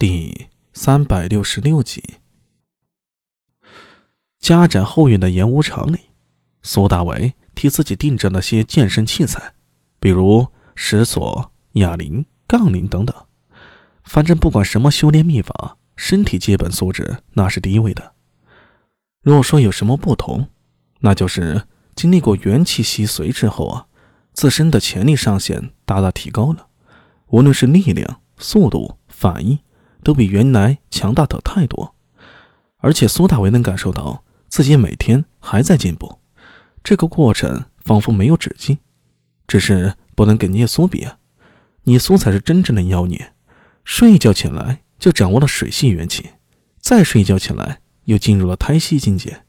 第三百六十六集，家宅后院的演武场里，苏大伟替自己订着那些健身器材，比如石锁、哑铃、杠铃等等。反正不管什么修炼秘法，身体基本素质那是第一位的。若说有什么不同，那就是经历过元气吸髓之后啊，自身的潜力上限大大提高了，无论是力量、速度、反应。都比原来强大的太多，而且苏大为能感受到自己每天还在进步，这个过程仿佛没有止境。只是不能跟聂苏比啊，聂苏才是真正的妖孽，睡一觉起来就掌握了水系元气，再睡一觉起来又进入了胎息境界。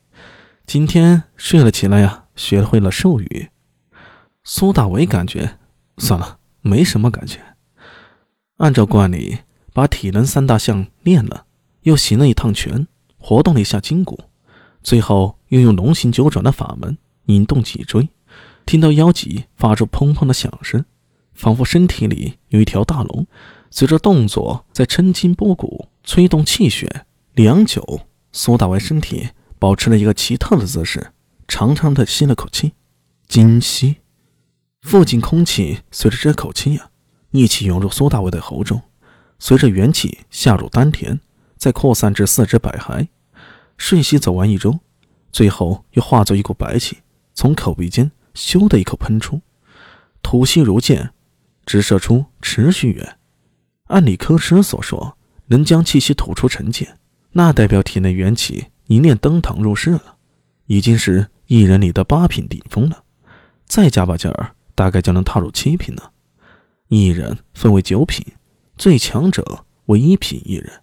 今天睡了起来呀，学会了兽语。苏大为感觉算了，没什么感觉。按照惯例。把体能三大项练了，又行了一趟拳，活动了一下筋骨，最后又用龙形九转的法门引动脊椎，听到腰脊发出砰砰的响声，仿佛身体里有一条大龙，随着动作在抻筋拨骨，催动气血。良久，苏大为身体保持了一个奇特的姿势，长长的吸了口气，精吸。附近空气随着这口气呀，一起涌入苏大为的喉中。随着元气下入丹田，再扩散至四肢百骸，瞬息走完一周，最后又化作一股白气，从口鼻间咻的一口喷出，吐息如箭，直射出持续远。按理科师所说，能将气息吐出成剑，那代表体内元气一念登堂入室了，已经是一人里的八品顶峰了。再加把劲儿，大概就能踏入七品了。一人分为九品。最强者为一品一人，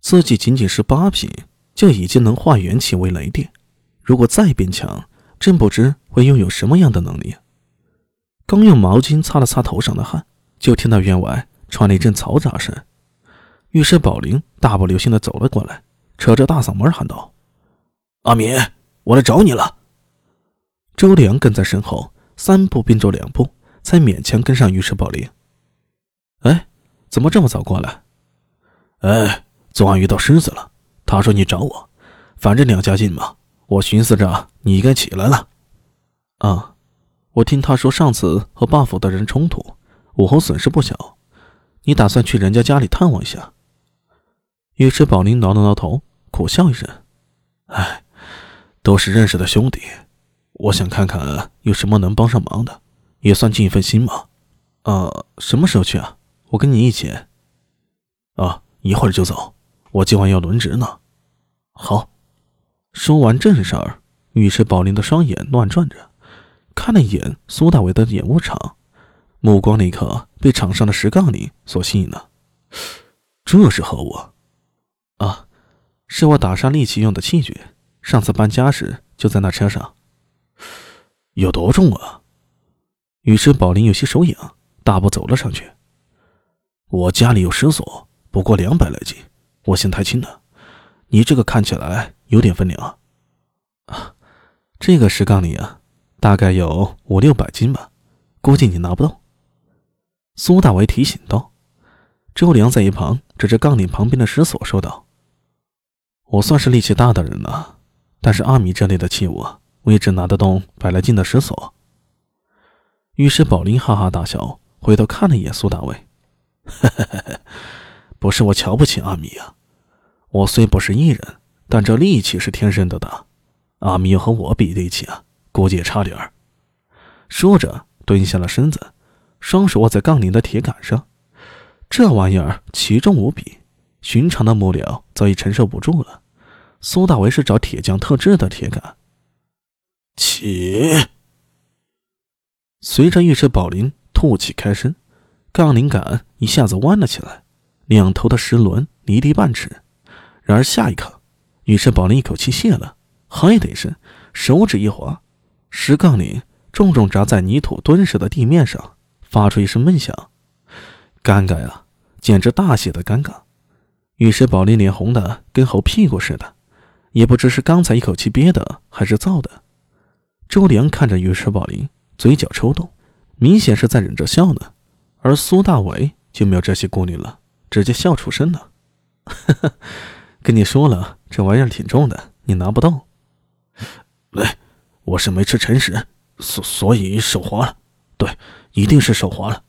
自己仅仅是八品，就已经能化元气为雷电。如果再变强，真不知会拥有什么样的能力。刚用毛巾擦了擦头上的汗，就听到院外传来一阵嘈杂声。御史宝林大步流星的走了过来，扯着大嗓门喊道：“阿敏，我来找你了。”周良跟在身后，三步并作两步，才勉强跟上御史宝林。哎。怎么这么早过来？哎，昨晚遇到狮子了，他说你找我，反正两家近嘛，我寻思着你应该起来了。啊，我听他说上次和霸府的人冲突，武侯损失不小，你打算去人家家里探望一下？尉迟宝林挠了挠头，苦笑一声：“哎，都是认识的兄弟，我想看看有什么能帮上忙的，也算尽一份心嘛。呃，什么时候去啊？”我跟你一起。啊，一会儿就走。我今晚要轮值呢。好。说完正事儿，尉迟宝林的双眼乱转着，看了一眼苏大伟的演武场，目光立刻被场上的石杠铃所吸引了。这是何物？啊，是我打杀利器用的器具。上次搬家时就在那车上。有多重啊？尉迟宝林有些手痒，大步走了上去。我家里有石锁，不过两百来斤，我嫌太轻了。你这个看起来有点分量啊。这个石杠里啊，大概有五六百斤吧，估计你拿不动。苏大为提醒道。周良在一旁指着杠铃旁边的石锁说道：“我算是力气大的人了，但是阿米这类的器物，我也只拿得动百来斤的石锁。”于是宝林哈哈大笑，回头看了一眼苏大为。呵呵呵，不是我瞧不起阿米啊，我虽不是异人，但这力气是天生的的。阿米要和我比力气啊，估计也差点儿。说着，蹲下了身子，双手握在杠铃的铁杆上。这玩意儿奇重无比，寻常的木料早已承受不住了。苏大为是找铁匠特制的铁杆。起！随着尉迟宝林吐气开声。杠铃杆一下子弯了起来，两头的石轮离地半尺。然而下一刻，尉迟宝林一口气泄了，嗨的一声，手指一滑，石杠铃重重砸在泥土敦实的地面上，发出一声闷响。尴尬呀，简直大写的尴尬！尉迟宝林脸红的跟猴屁股似的，也不知是刚才一口气憋的还是造的。周良看着尉迟宝林，嘴角抽动，明显是在忍着笑呢。而苏大伟就没有这些顾虑了，直接笑出声了。哈哈，跟你说了，这玩意儿挺重的，你拿不动。喂，我是没吃成食，所所以手滑了。对，一定是手滑了。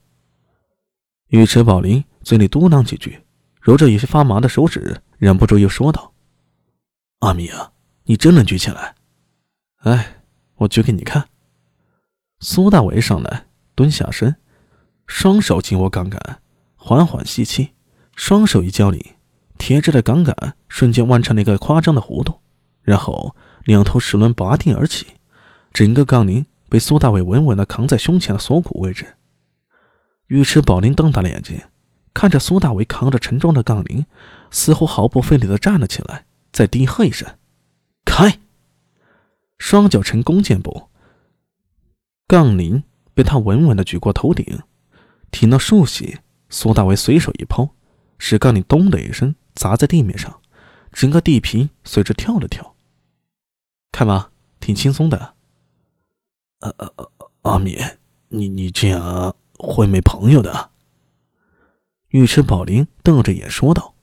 尉迟宝林嘴里嘟囔几句，揉着有些发麻的手指，忍不住又说道：“阿米啊，你真能举起来？哎，我举给你看。”苏大伟上来，蹲下身，双手紧握杠杆，缓缓吸气，双手一交领，铁质的杠杆瞬间弯成了一个夸张的弧度，然后两头齿轮拔定而起，整个杠铃被苏大伟稳稳地扛在胸前的锁骨位置。尉迟宝林瞪大了眼睛，看着苏大伟扛着沉重的杠铃，似乎毫不费力地站了起来，再低喝一声：“开！”双脚呈弓箭步。杠铃被他稳稳地举过头顶，听到数息，苏大伟随手一抛，石缸里“咚”的一声砸在地面上，整个地皮随着跳了跳。看吧，挺轻松的。阿阿阿阿米，你你这样会没朋友的。尉迟宝林瞪着眼说道。